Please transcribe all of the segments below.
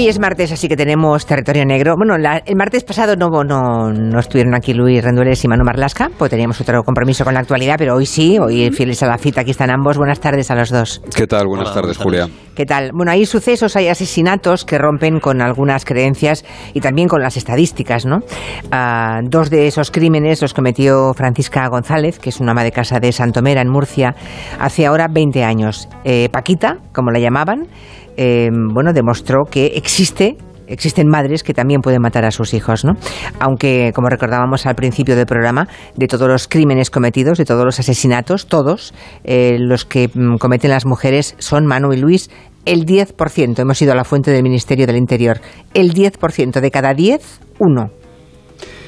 Hoy es martes, así que tenemos territorio negro. Bueno, el martes pasado no, no, no estuvieron aquí Luis Rendueles y Manu Marlasca, pues teníamos otro compromiso con la actualidad, pero hoy sí, hoy fieles a la cita, aquí están ambos. Buenas tardes a los dos. ¿Qué tal? Buenas tardes, Julia. ¿Qué tal? Bueno, hay sucesos, hay asesinatos que rompen con algunas creencias y también con las estadísticas, ¿no? Ah, dos de esos crímenes los cometió Francisca González, que es una ama de casa de Santomera, en Murcia, hace ahora 20 años. Eh, Paquita, como la llamaban, eh, bueno, demostró que existe existen madres que también pueden matar a sus hijos, ¿no? Aunque, como recordábamos al principio del programa, de todos los crímenes cometidos, de todos los asesinatos, todos eh, los que mm, cometen las mujeres son Manu y Luis el 10%. Hemos ido a la fuente del Ministerio del Interior. El 10% de cada 10, uno.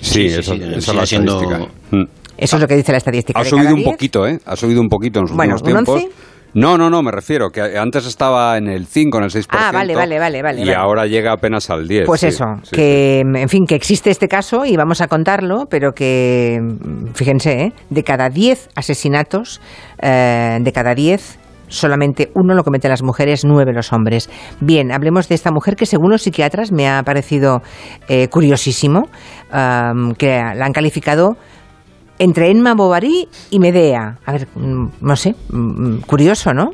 Sí, eso, es la estadística. Mm. Eso es lo que dice la estadística. Ha subido un poquito, ¿eh? Ha subido un poquito en los bueno, últimos tiempos. No, no, no, me refiero que antes estaba en el 5, en el 6%. Ah, vale, vale, vale. vale y ahora llega apenas al 10. Pues eso, que en fin, que existe este caso y vamos a contarlo, pero que, fíjense, ¿eh? de cada 10 asesinatos, eh, de cada 10 solamente uno lo cometen las mujeres, nueve los hombres. Bien, hablemos de esta mujer que según los psiquiatras me ha parecido eh, curiosísimo, que la han calificado entre Emma Bovary y Medea. A ver, mm, no sé, mm, curioso, ¿no?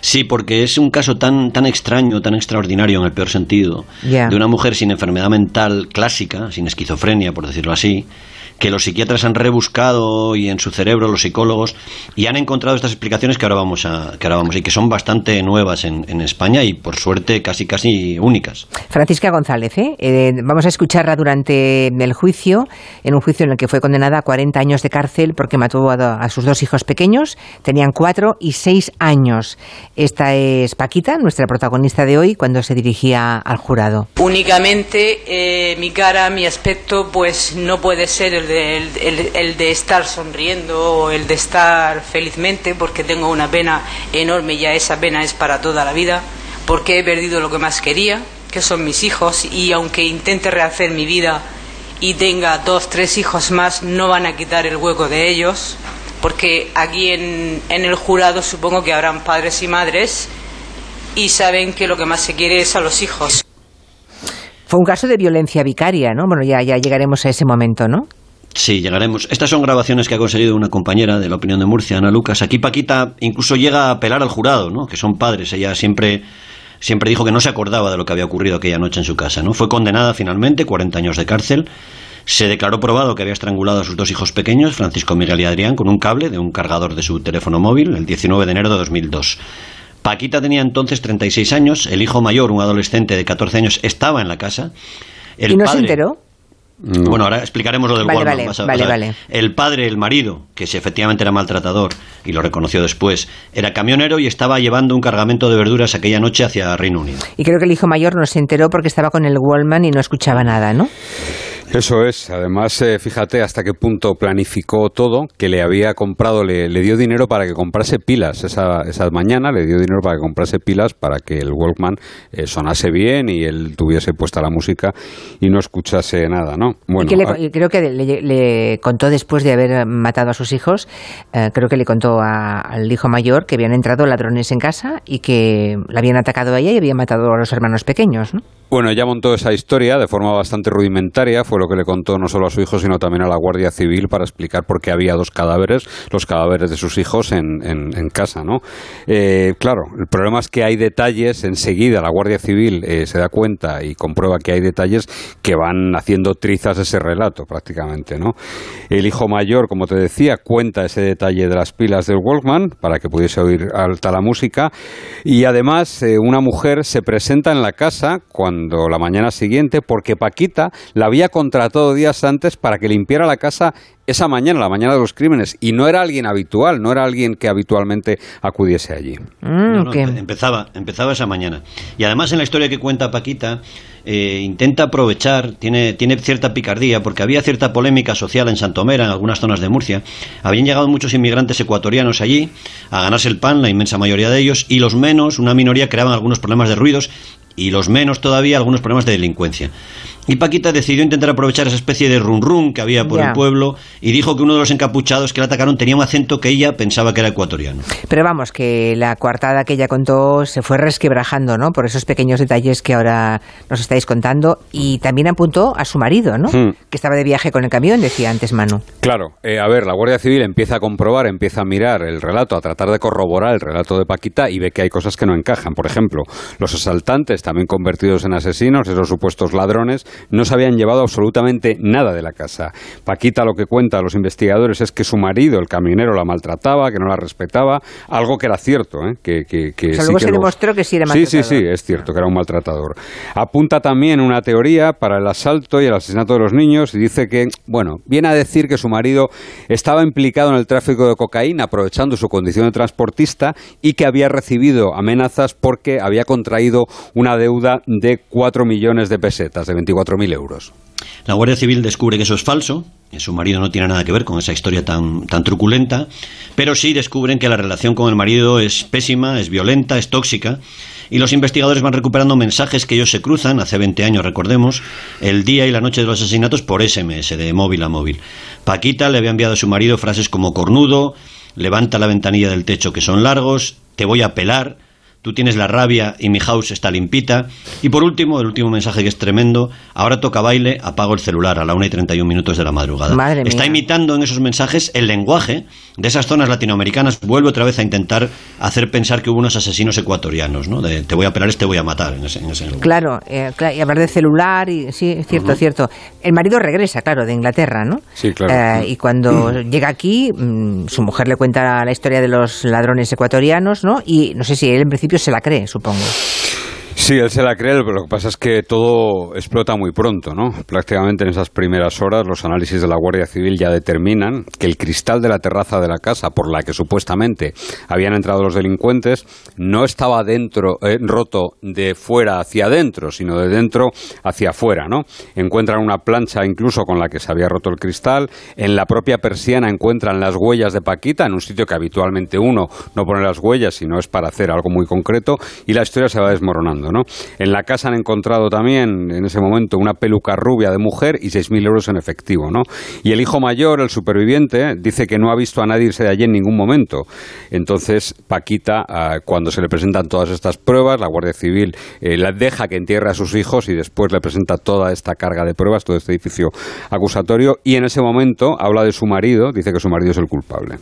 Sí, porque es un caso tan, tan extraño, tan extraordinario en el peor sentido, de una mujer sin enfermedad mental clásica, sin esquizofrenia, por decirlo así, que los psiquiatras han rebuscado y en su cerebro los psicólogos y han encontrado estas explicaciones que ahora vamos a que ahora vamos y que son bastante nuevas en, España y por suerte casi casi únicas. Francisca González, ¿eh? ¿eh? vamos a escucharla durante el juicio, en un juicio en el que fue condenada a 40 años de cárcel porque mató a, sus dos hijos pequeños, tenían cuatro y seis años. Esta es Paquita, nuestra protagonista de hoy, cuando se dirigía al jurado. Únicamente eh, mi cara, mi aspecto, pues no puede ser el el de, estar sonriendo o el de estar felizmente porque tengo una pena enorme y ya esa pena es para toda la vida porque he perdido lo que más quería que son mis hijos y aunque intente rehacer mi vida y tenga dos, tres hijos más no van a quitar el hueco de ellos porque aquí en, en el jurado supongo que habrán padres y madres y saben que lo que más se quiere es a los hijos. Fue un caso de violencia vicaria, ¿no? Bueno, ya, ya llegaremos a ese momento, ¿no? Sí, llegaremos. Estas son grabaciones que ha conseguido una compañera de la opinión de Murcia, Ana Lucas. Aquí Paquita incluso llega a apelar al jurado, ¿no? Que son padres. Ella siempre siempre dijo que no se acordaba de lo que había ocurrido aquella noche en su casa, ¿no? Fue condenada finalmente, 40 años de cárcel. Se declaró probado que había estrangulado a sus dos hijos pequeños, Francisco Miguel y Adrián, con un cable de un cargador de su teléfono móvil el 19 de enero de 2002. Paquita tenía entonces 36 años, el hijo mayor, un adolescente de 14 años, estaba en la casa. ¿Y no se enteró? Bueno, ahora explicaremos lo del vale, Vale, El padre, el marido, que si efectivamente era maltratador y lo reconoció después, era camionero y estaba llevando un cargamento de verduras aquella noche hacia Reino Unido. Y creo que el hijo mayor no se enteró porque estaba con el Wallman y no escuchaba nada, ¿no? Eso es. Además, eh, fíjate hasta qué punto planificó todo, que le había comprado, le, dio dinero para que comprase pilas esa, esa, mañana, le dio dinero para que comprase pilas para que el Walkman eh, sonase bien y él tuviese puesta la música y no escuchase nada, ¿no? Bueno, y creo que le, contó después de haber matado a sus hijos, eh, creo que le contó al hijo mayor que habían entrado ladrones en casa y que la habían atacado a ella y habían matado a los hermanos pequeños, ¿no? Bueno, ella montó esa historia de forma bastante rudimentaria, fue que le contó no solo a su hijo, sino también a la Guardia Civil para explicar por qué había dos cadáveres, los cadáveres de sus hijos en, casa, ¿no? Eh, claro, el problema es que hay detalles, enseguida la Guardia Civil eh, se da cuenta y comprueba que hay detalles que van haciendo trizas ese relato prácticamente, ¿no? El hijo mayor, como te decía, cuenta ese detalle de las pilas del Walkman para que pudiese oír alta la música y además eh, una mujer se presenta en la casa cuando la mañana siguiente porque Paquita la había contratado días antes para que limpiara la casa esa mañana, la mañana de los crímenes, y no era alguien habitual, no era alguien que habitualmente acudiese allí. Mm, empezaba, empezaba esa mañana. Y además en la historia que cuenta Paquita, eh, intenta aprovechar, tiene, tiene cierta picardía, porque había cierta polémica social en Santomera, en algunas zonas de Murcia. Habían llegado muchos inmigrantes ecuatorianos allí a ganarse el pan, la inmensa mayoría de ellos, y los menos, una minoría, creaban algunos problemas de ruidos y los menos todavía algunos problemas de delincuencia. Y Paquita decidió intentar aprovechar esa especie de run run que había por el pueblo y dijo que uno de los encapuchados que la atacaron tenía un acento que ella pensaba que era ecuatoriano. Pero vamos, que la coartada que ella contó se fue resquebrajando, ¿no? Por esos pequeños detalles que ahora nos estáis contando. Y también apuntó a su marido, ¿no? Hmm. Que estaba de viaje con el camión, decía antes Manu. Claro, eh, a ver, la Guardia Civil empieza a comprobar, empieza a mirar el relato, a tratar de corroborar el relato de Paquita y ve que hay cosas que no encajan. Por ejemplo, los asaltantes, también convertidos en asesinos, esos supuestos ladrones, no se habían llevado absolutamente nada de la casa. Paquita lo que cuenta a los investigadores es que su marido, el camionero, la maltrataba, que no la respetaba, algo que era cierto, ¿eh? que, que, que O sea, sí luego que se demostró que sí era Sí, sí, maltratador. sí, es cierto que era un maltratador. Apunta también una teoría para el asalto y el asesinato de los niños y dice que, bueno, viene a decir que su marido estaba implicado en el tráfico de cocaína aprovechando su condición de transportista y que había recibido amenazas porque había contraído una deuda de 4 millones de pesetas, de 24.000 euros. La Guardia Civil descubre que eso es falso, que su marido no tiene nada que ver con esa historia tan, tan truculenta, pero sí descubren que la relación con el marido es pésima, es violenta, es tóxica, y los investigadores van recuperando mensajes que ellos se cruzan, hace 20 años recordemos, el día y la noche de los asesinatos por SMS, de móvil a móvil. Paquita le había enviado a su marido frases como cornudo, levanta la ventanilla del techo que son largos, te voy a pelar, tú tienes la rabia y mi house está limpita. Y por último, el último mensaje que es tremendo, ahora toca baile, apago el celular a la 1 y 31 minutos de la madrugada. Madre está mía. imitando en esos mensajes el lenguaje de esas zonas latinoamericanas, vuelve otra vez a intentar hacer pensar que hubo unos asesinos ecuatorianos, ¿no? De te voy a pelar, te voy a matar en ese, en ese lugar. Claro, eh, y hablar de celular, y sí, cierto, cierto. El marido regresa, claro, de Inglaterra, ¿no? Sí, claro. Eh, y cuando llega aquí, mm, su mujer le cuenta la historia de los ladrones ecuatorianos, ¿no? Y no sé si él en principio se la cree, supongo. Sí, él se la cree, pero lo que pasa es que todo explota muy pronto, ¿no? Prácticamente en esas primeras horas los análisis de la Guardia Civil ya determinan que el cristal de la terraza de la casa por la que supuestamente habían entrado los delincuentes no estaba dentro eh, roto de fuera hacia adentro, sino de dentro hacia afuera, ¿no? Encuentran una plancha incluso con la que se había roto el cristal, en la propia persiana encuentran las huellas de Paquita en un sitio que habitualmente uno no pone las huellas, sino es para hacer algo muy concreto y la historia se va desmoronando, ¿no? En la casa han encontrado también en ese momento una peluca rubia de mujer y 6.000 euros en efectivo, ¿no? Y el hijo mayor, el superviviente, dice que no ha visto a nadie irse de allí en ningún momento. Entonces, Paquita, ah, cuando se le presentan todas estas pruebas, la Guardia Civil eh, la deja que entierre a sus hijos y después le presenta toda esta carga de pruebas, todo este edificio acusatorio, y en ese momento habla de su marido, dice que su marido es el culpable.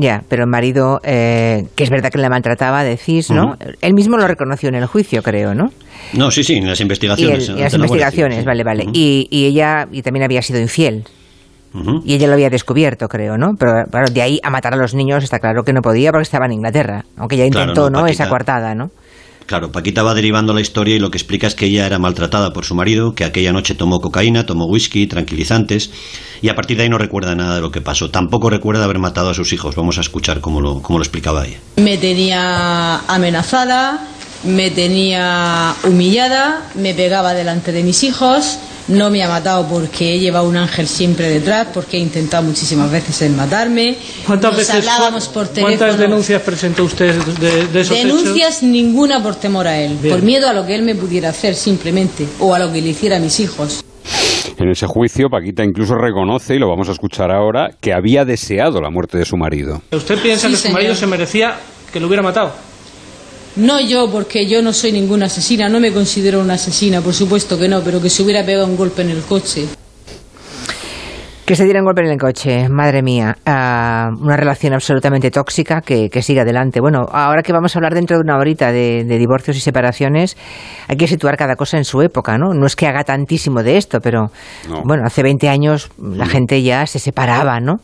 Ya, pero el marido, eh, que es verdad que le maltrataba, decís, ¿no? Él mismo lo reconoció en el juicio, creo, ¿no? No, sí, sí, en las Y, investigaciones. en las la investigaciones, vale, vale. Y, y ella y también había sido infiel. Y ella lo había descubierto, creo, ¿no? Pero claro, de ahí a matar a los niños está claro que no podía porque estaba en Inglaterra. Aunque Claro, intentó, no, ¿no? Esa coartada, ¿no? Claro, Paquita va derivando la historia y lo que explica es que ella era maltratada por su marido, que aquella noche tomó cocaína, tomó whisky, tranquilizantes, y a partir de ahí no recuerda nada de lo que pasó. Tampoco recuerda haber matado a sus hijos. Vamos a escuchar cómo lo, cómo lo explicaba ella. Me tenía amenazada, me tenía humillada, me pegaba delante de mis hijos, no me ha matado porque he llevado un ángel siempre detrás, porque he intentado muchísimas veces el matarme. ¿Cuántas Nos veces hablábamos por teléfono. ¿Cuántas denuncias presentó usted de, de esos hechos? Denuncias ninguna por temor a él, Bien. por miedo a lo que él me pudiera hacer simplemente, o a lo que le hiciera a mis hijos. En ese juicio, Paquita incluso reconoce, y lo vamos a escuchar ahora, que había deseado la muerte de su marido. ¿Usted piensa Sí, que su señor. marido se merecía que lo hubiera matado? No yo, porque yo no soy ninguna asesina, no me considero una asesina, por supuesto que no, pero que se hubiera pegado un golpe en el coche. Que se dieran golpe en el coche, madre mía. Ah, una relación absolutamente tóxica que, que sigue adelante. Bueno, ahora que vamos a hablar dentro de una horita de, de divorcios y separaciones, hay que situar cada cosa en su época, ¿no? No es que haga tantísimo de esto, pero No. bueno, hace 20 años la gente ya se separaba, ¿no?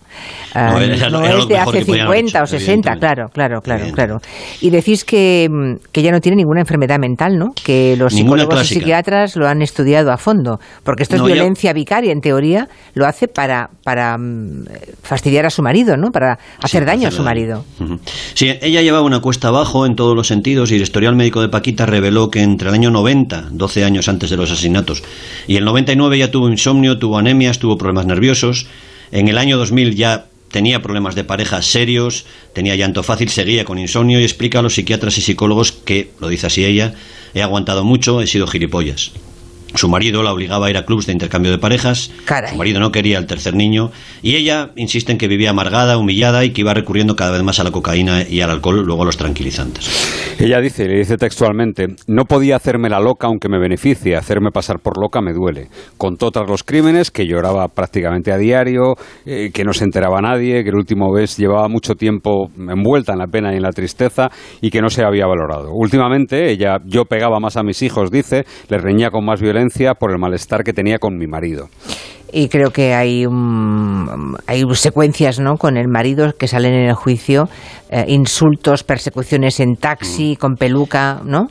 Ah, No, era- no era lo es de hace que podían haber 50 o hecho, 60, evidentemente. claro, claro, claro, claro. Y decís que, mm, que ya no tiene ninguna enfermedad mental, ¿no? Que los psicólogos y psiquiatras lo han estudiado a fondo, porque esto es ya- violencia vicaria, en teoría, lo hace para, para mm, fastidiar a su marido, ¿no? Para hacer Sí, daño a su marido. Sí, ella llevaba una cuesta abajo en todos los sentidos y el historial médico de Paquita reveló que entre el año 90, 12 años antes de los asesinatos, y el 99 ya tuvo insomnio, tuvo anemias, tuvo problemas nerviosos. En el año 2000 ya tenía problemas de pareja serios, tenía llanto fácil, seguía con insomnio y explica a los psiquiatras y psicólogos que, lo dice así ella, he aguantado mucho, he sido gilipollas. Su marido la obligaba a ir a clubs de intercambio de parejas. Su marido no quería el tercer niño. Y ella insiste en que vivía amargada, humillada y que iba recurriendo cada vez más a la cocaína y al alcohol, luego a los tranquilizantes. Ella dice, le dice textualmente, no podía hacerme la loca aunque me beneficie, hacerme pasar por loca me duele. Contó tras los crímenes que lloraba prácticamente a diario, eh, que no se enteraba nadie, que el último vez llevaba mucho tiempo envuelta en la pena y en la tristeza y que no se había valorado. Últimamente, ella, yo pegaba más a mis hijos, dice, les reñía con más violencia por el malestar que tenía con mi marido y creo que hay, hay secuencias ¿no? con el marido que salen en el juicio, eh, insultos, persecuciones en taxi, mm. con peluca, ¿no?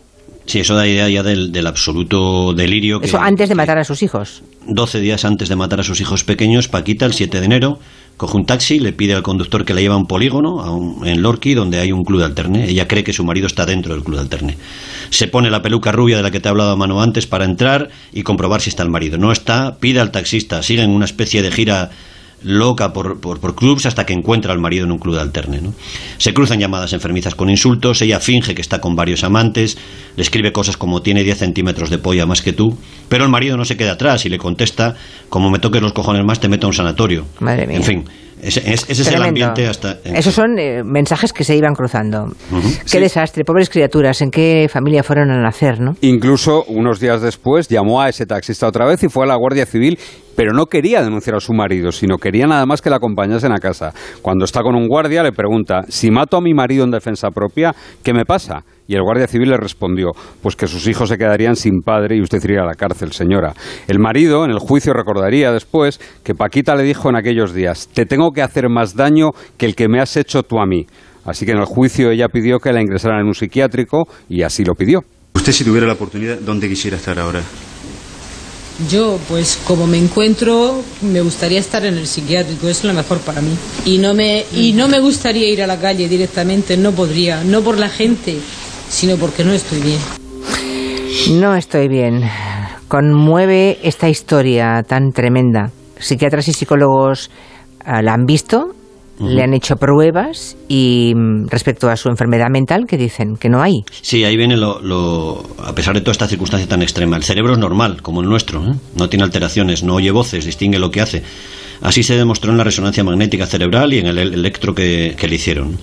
Sí, eso da idea ya del, del absoluto delirio. eso antes de matar a sus hijos. 12 días antes de matar a sus hijos pequeños, Paquita, el 7 de enero, coge un taxi, le pide al conductor que la lleve a un polígono, en Lorqui, donde hay un club de alterne. Ella cree que su marido está dentro del club de alterne. Se pone la peluca rubia de la que te he hablado a mano antes para entrar y comprobar si está el marido. No está, pide al taxista, sigue en una especie de gira loca por, por, clubs hasta que encuentra al marido en un club de alterne. ¿no? Se cruzan llamadas enfermizas con insultos, ella finge que está con varios amantes, le escribe cosas como tiene 10 centímetros de polla más que tú, pero el marido no se queda atrás y le contesta, como me toques los cojones más te meto a un sanatorio. Madre mía. En fin, ese, es el ambiente hasta... Esos son eh, mensajes que se iban cruzando. Qué desastre, pobres criaturas, ¿en qué familia fueron a nacer, no? Incluso unos días después llamó a ese taxista otra vez y fue a la Guardia Civil pero no quería denunciar a su marido, sino quería nada más que la acompañasen a casa. Cuando está con un guardia le pregunta, si mato a mi marido en defensa propia, ¿qué me pasa? Y el guardia civil le respondió, pues que sus hijos se quedarían sin padre y usted iría a la cárcel, señora. El marido, en el juicio, recordaría después que Paquita le dijo en aquellos días, te tengo que hacer más daño que el que me has hecho tú a mí. Así que en el juicio ella pidió que la ingresaran en un psiquiátrico y así lo pidió. Usted si tuviera la oportunidad, ¿dónde quisiera estar ahora? Yo, pues como me encuentro, me gustaría estar en el psiquiátrico, es lo mejor para mí. Y no me, y no me gustaría ir a la calle directamente, no podría, no por la gente, sino porque no estoy bien. No estoy bien. Conmueve esta historia tan tremenda. Psiquiatras y psicólogos ah, la han visto, le han hecho pruebas y mm, respecto a su enfermedad mental, ¿qué dicen? Que no hay. Sí, ahí viene lo, a pesar de toda esta circunstancia tan extrema. El cerebro es normal, como el nuestro, ¿eh? no tiene alteraciones, no oye voces, distingue lo que hace. Así se demostró en la resonancia magnética cerebral y en el electro que, le hicieron.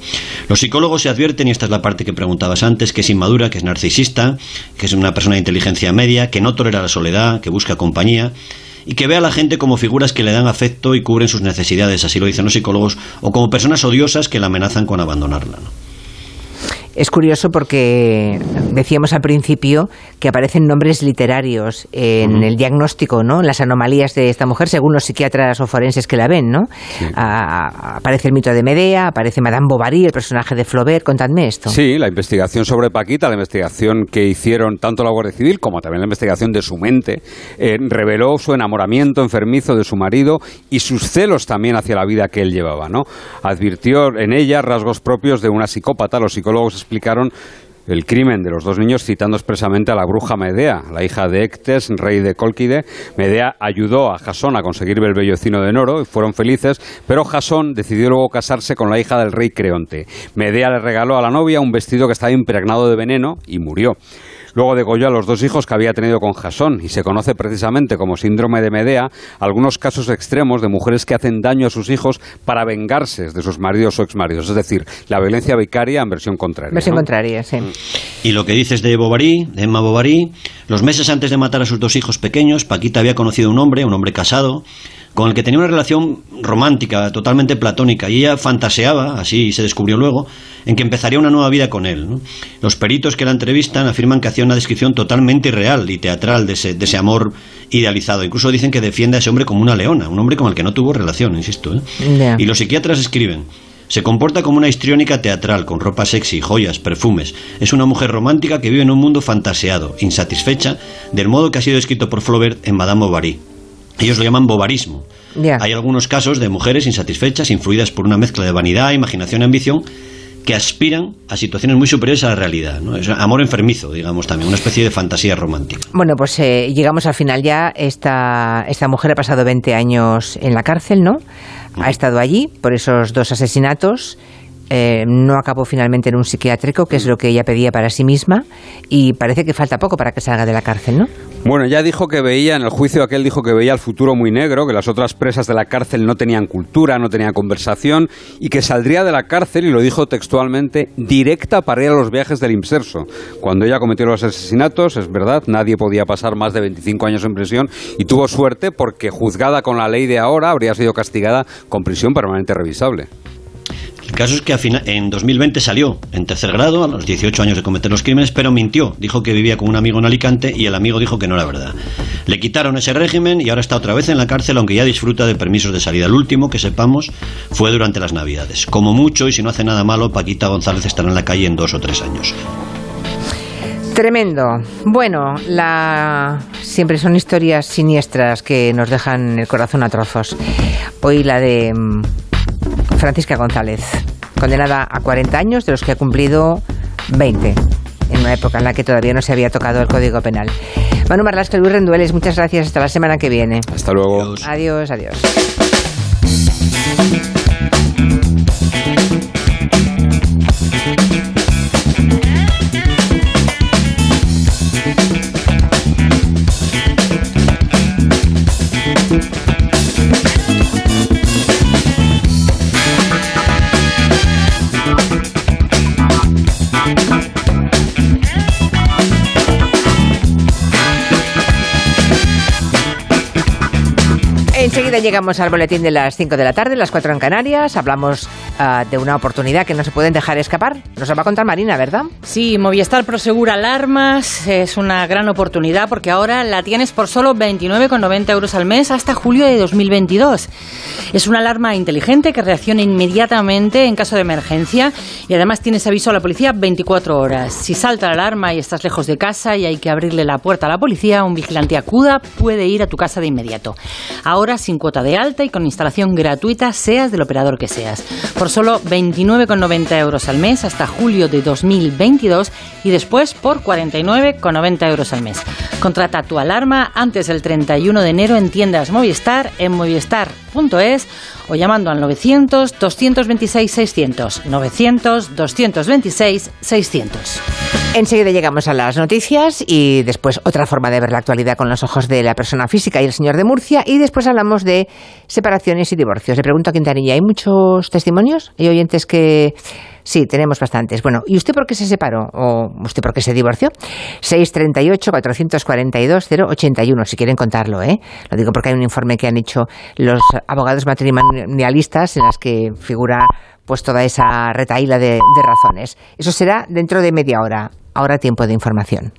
Los psicólogos se advierten, y esta es la parte que preguntabas antes, que es inmadura, que es narcisista, que es una persona de inteligencia media, que no tolera la soledad, que busca compañía y que ve a la gente como figuras que le dan afecto y cubren sus necesidades, así lo dicen los psicólogos, o como personas odiosas que la amenazan con abandonarla. Es curioso porque decíamos al principio que aparecen nombres literarios en el diagnóstico, ¿no? Las anomalías de esta mujer, según los psiquiatras o forenses que la ven, ¿no? aparece el mito de Medea, aparece Madame Bovary, el personaje de Flaubert. Contadme esto. Sí, la investigación sobre Paquita, la investigación que hicieron tanto la Guardia Civil como también la investigación de su mente, eh, reveló su enamoramiento enfermizo de su marido y sus celos también hacia la vida que él llevaba, ¿no? Advirtió en ella rasgos propios de una psicópata. Los psicólogos explicaron el crimen de los dos niños citando expresamente a la bruja Medea, la hija de Ectes, rey de Colquide. Medea ayudó a Jasón a conseguir el vellocino de Noro y fueron felices, pero Jasón decidió luego casarse con la hija del rey Creonte. Medea le regaló a la novia un vestido que estaba impregnado de veneno y murió. Luego degolló a los dos hijos que había tenido con Jasón y se conoce precisamente como síndrome de Medea algunos casos extremos de mujeres que hacen daño a sus hijos para vengarse de sus maridos o exmaridos. Es decir, la violencia vicaria en versión contraria. Versión contraria, sí. Y lo que dices de Bovary, de Emma Bovary, los meses antes de matar a sus dos hijos pequeños, Paquita había conocido a un hombre, un hombre casado, con el que tenía una relación romántica, totalmente platónica, y ella fantaseaba, así se descubrió luego, en que empezaría una nueva vida con él. Los peritos que la entrevistan afirman que hacía una descripción totalmente irreal y teatral de ese, de ese amor idealizado. Incluso dicen que defiende a ese hombre como una leona, un hombre con el que no tuvo relación, insisto. ¿eh? Y los psiquiatras escriben, se comporta como una histriónica teatral, con ropa sexy, joyas, perfumes. Es una mujer romántica que vive en un mundo fantaseado, insatisfecha, del modo que ha sido escrito por Flaubert en Madame Bovary. Ellos lo llaman bovarismo. Hay algunos casos de mujeres insatisfechas, influidas por una mezcla de vanidad, imaginación y ambición, que aspiran a situaciones muy superiores a la realidad. ¿no? Es amor enfermizo, digamos también, una especie de fantasía romántica. Bueno, pues eh, llegamos al final ya. Esta, esta mujer ha pasado 20 años en la cárcel, ¿no? Ha estado allí por esos dos asesinatos. Eh, no acabó finalmente en un psiquiátrico, que es lo que ella pedía para sí misma, y parece que falta poco para que salga de la cárcel, ¿no? Bueno, ya dijo que veía, en el juicio aquel dijo que veía el futuro muy negro, que las otras presas de la cárcel no tenían cultura, no tenían conversación y que saldría de la cárcel, y lo dijo textualmente, directa para ir a los viajes del Imserso. Cuando ella cometió los asesinatos, es verdad, nadie podía pasar más de 25 años en prisión y tuvo suerte porque juzgada con la ley de ahora habría sido castigada con prisión permanente revisable. El caso es que en 2020 salió en tercer grado, a los 18 años de cometer los crímenes, pero mintió. Dijo que vivía con un amigo en Alicante y el amigo dijo que no era verdad. Le quitaron ese régimen y ahora está otra vez en la cárcel, aunque ya disfruta de permisos de salida. El último, que sepamos, fue durante las Navidades. Como mucho, y si no hace nada malo, Paquita González estará en la calle en dos o tres años. Tremendo. Bueno, la... siempre son historias siniestras que nos dejan el corazón a trozos. Hoy la de mm, Francisca González, condenada a 40 años, de los que ha cumplido 20, en una época en la que todavía no se había tocado el Código Penal. Manu Marlasca, Luis Rendueles, muchas gracias. Hasta la semana que viene. Hasta luego. Adiós, adiós. Enseguida llegamos al boletín de las 5 de la tarde, las 4 en Canarias. Hablamos uh, de una oportunidad que no se pueden dejar escapar. Nos va a contar Marina, ¿verdad? Sí, Movistar Prosegura Alarmas es una gran oportunidad porque ahora la tienes por solo 29,90 euros al mes hasta julio de 2022. Es una alarma inteligente que reacciona inmediatamente en caso de emergencia y además tienes aviso a la policía 24 horas. Si salta la alarma y estás lejos de casa y hay que abrirle la puerta a la policía, un vigilante acuda puede ir a tu casa de inmediato. Ahora sin cuota de alta y con instalación gratuita, seas del operador que seas. Por solo 29,90 euros al mes hasta julio de 2022 y después por 49,90 euros al mes. Contrata tu alarma antes del 31 de enero en tiendas Movistar, en movistar.es o llamando al 900 226 600. 900 226 600. Enseguida llegamos a las noticias y después otra forma de ver la actualidad con los ojos de la persona física y el señor de Murcia y después hablamos de separaciones y divorcios. Le pregunto a Quintanilla, ¿hay muchos testimonios? ¿Hay oyentes que Sí, tenemos bastantes. Bueno, ¿y usted por qué se separó? ¿O usted por qué se divorció? 638-442-081, si quieren contarlo, ¿eh? Lo digo porque hay un informe que han hecho los abogados matrimonialistas en las que figura pues toda esa retaíla de, de razones. Eso será dentro de media hora. Ahora tiempo de información.